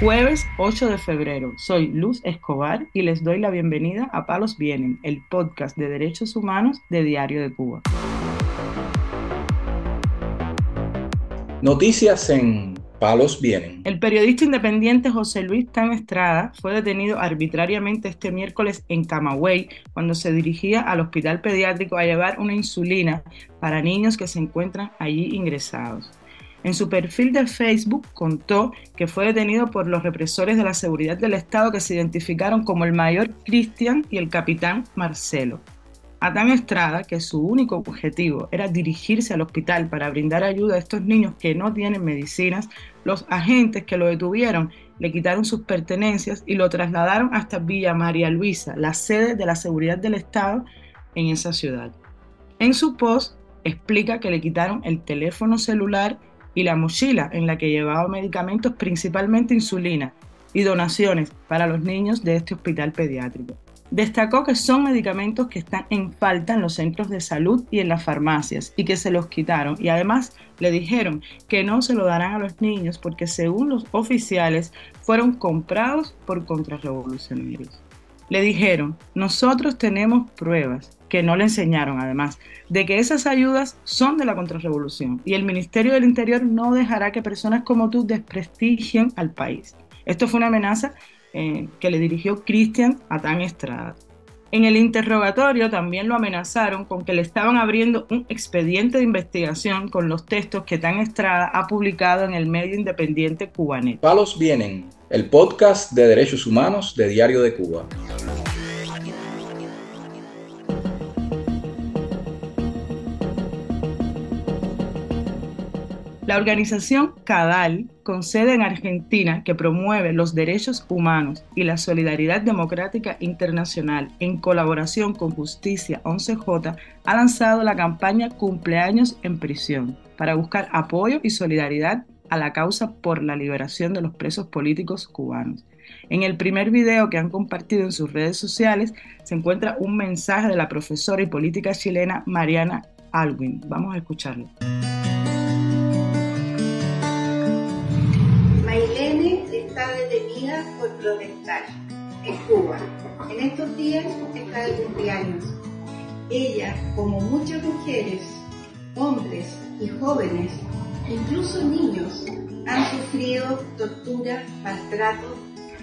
Jueves 8 de febrero. Soy Luz Escobar y les doy la bienvenida a Palos Vienen, el podcast de derechos humanos de Diario de Cuba. Noticias en Palos Vienen. El periodista independiente José Luis Can Estrada fue detenido arbitrariamente este miércoles en Camagüey cuando se dirigía al hospital pediátrico a llevar una insulina para niños que se encuentran allí ingresados. En su perfil de Facebook contó que fue detenido por los represores de la seguridad del Estado que se identificaron como el mayor Cristian y el capitán Marcelo. Adán Estrada, que su único objetivo era dirigirse al hospital para brindar ayuda a estos niños que no tienen medicinas, los agentes que lo detuvieron le quitaron sus pertenencias y lo trasladaron hasta Villa María Luisa, la sede de la seguridad del Estado en esa ciudad. En su post explica que le quitaron el teléfono celular y la mochila en la que llevaba medicamentos, principalmente insulina, y donaciones para los niños de este hospital pediátrico. Destacó que son medicamentos que están en falta en los centros de salud y en las farmacias y que se los quitaron y además le dijeron que no se lo darán a los niños porque según los oficiales fueron comprados por contrarrevolucionarios. Le dijeron, nosotros tenemos pruebas que no le enseñaron además, de que esas ayudas son de la contrarrevolución y el Ministerio del Interior no dejará que personas como tú desprestigien al país. Esto fue una amenaza eh, que le dirigió Cristian Tan Estrada. En el interrogatorio también lo amenazaron con que le estaban abriendo un expediente de investigación con los textos que Tan Estrada ha publicado en el medio independiente Cubanet. Palos Vienen, el podcast de derechos humanos de Diario de Cuba. La organización CADAL, con sede en Argentina, que promueve los derechos humanos y la solidaridad democrática internacional en colaboración con Justicia 11J, ha lanzado la campaña Cumpleaños en Prisión para buscar apoyo y solidaridad a la causa por la liberación de los presos políticos cubanos. En el primer video que han compartido en sus redes sociales se encuentra un mensaje de la profesora y política chilena Mariana Alwin. Vamos a escucharlo. Detenida por protestar en Cuba. En estos días está de cumpleaños. Ella, como muchas mujeres, hombres y jóvenes, incluso niños, han sufrido tortura, maltrato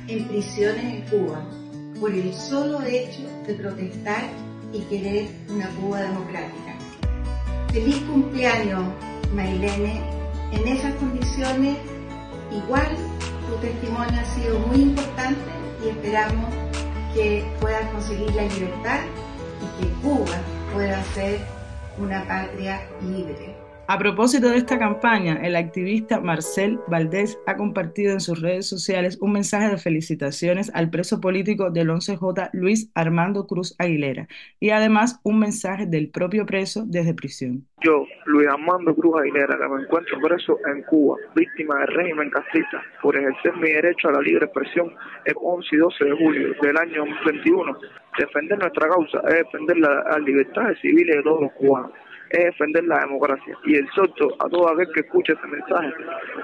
en prisiones en Cuba por el solo hecho de protestar y querer una Cuba democrática. Feliz cumpleaños, Marilene. En esas condiciones, igual tu testimonio ha sido muy importante y esperamos que puedas conseguir la libertad y que Cuba pueda ser una patria libre. A propósito de esta campaña, el activista Marcel Valdés ha compartido en sus redes sociales un mensaje de felicitaciones al preso político del 11J Luis Armando Cruz Aguilera y además un mensaje del propio preso desde prisión. Yo, Luis Armando Cruz Aguilera, me encuentro preso en Cuba, víctima del régimen castrista, por ejercer mi derecho a la libre expresión el 11 y 12 de julio del año 2021, defender nuestra causa es defender las libertades civiles de todos los cubanos es defender la democracia. Y el exhorto a todo aquel que escuche este mensaje,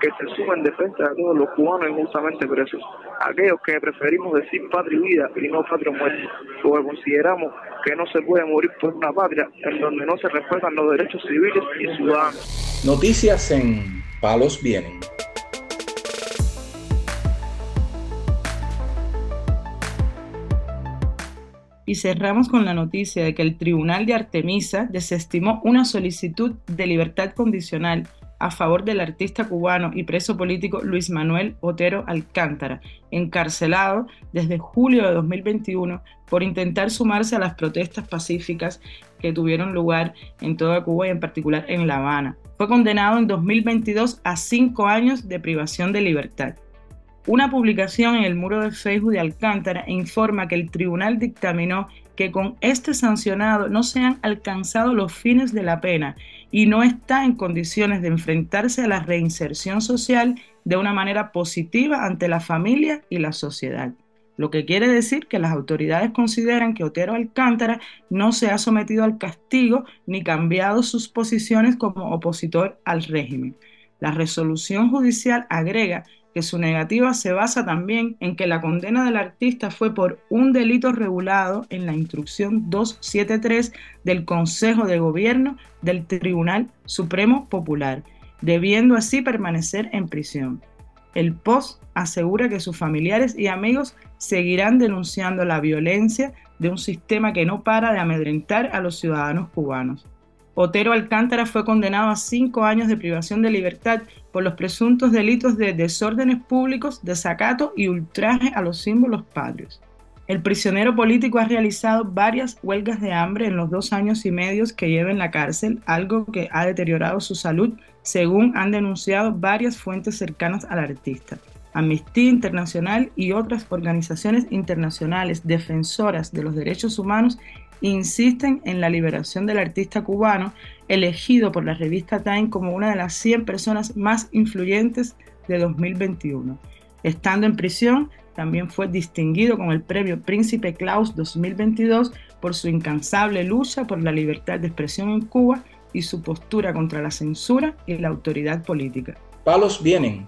que se suma en defensa de todos los cubanos injustamente presos, aquellos que preferimos decir patria y vida y no patria muerte, porque consideramos que no se puede morir por una patria en donde no se respetan los derechos civiles y ciudadanos. Noticias en Palos Vienen. Y cerramos con la noticia de que el Tribunal de Artemisa desestimó una solicitud de libertad condicional a favor del artista cubano y preso político Luis Manuel Otero Alcántara, encarcelado desde julio de 2021 por intentar sumarse a las protestas pacíficas que tuvieron lugar en toda Cuba y en particular en La Habana. Fue condenado en 2022 a cinco años de privación de libertad. Una publicación en el muro de Facebook de Alcántara informa que el tribunal dictaminó que con este sancionado no se han alcanzado los fines de la pena y no está en condiciones de enfrentarse a la reinserción social de una manera positiva ante la familia y la sociedad. Lo que quiere decir que las autoridades consideran que Otero Alcántara no se ha sometido al castigo ni cambiado sus posiciones como opositor al régimen. La resolución judicial agrega que su negativa se basa también en que la condena del artista fue por un delito regulado en la instrucción 273 del Consejo de Gobierno del Tribunal Supremo Popular, debiendo así permanecer en prisión. El POS asegura que sus familiares y amigos seguirán denunciando la violencia de un sistema que no para de amedrentar a los ciudadanos cubanos. Otero Alcántara fue condenado a cinco años de privación de libertad por los presuntos delitos de desórdenes públicos, desacato y ultraje a los símbolos patrios. El prisionero político ha realizado varias huelgas de hambre en los dos años y medio que lleva en la cárcel, algo que ha deteriorado su salud, según han denunciado varias fuentes cercanas al artista. Amnistía Internacional y otras organizaciones internacionales defensoras de los derechos humanos insisten en la liberación del artista cubano, elegido por la revista Time como una de las 100 personas más influyentes de 2021. Estando en prisión, también fue distinguido con el premio Príncipe Claus 2022 por su incansable lucha por la libertad de expresión en Cuba y su postura contra la censura y la autoridad política. Palos vienen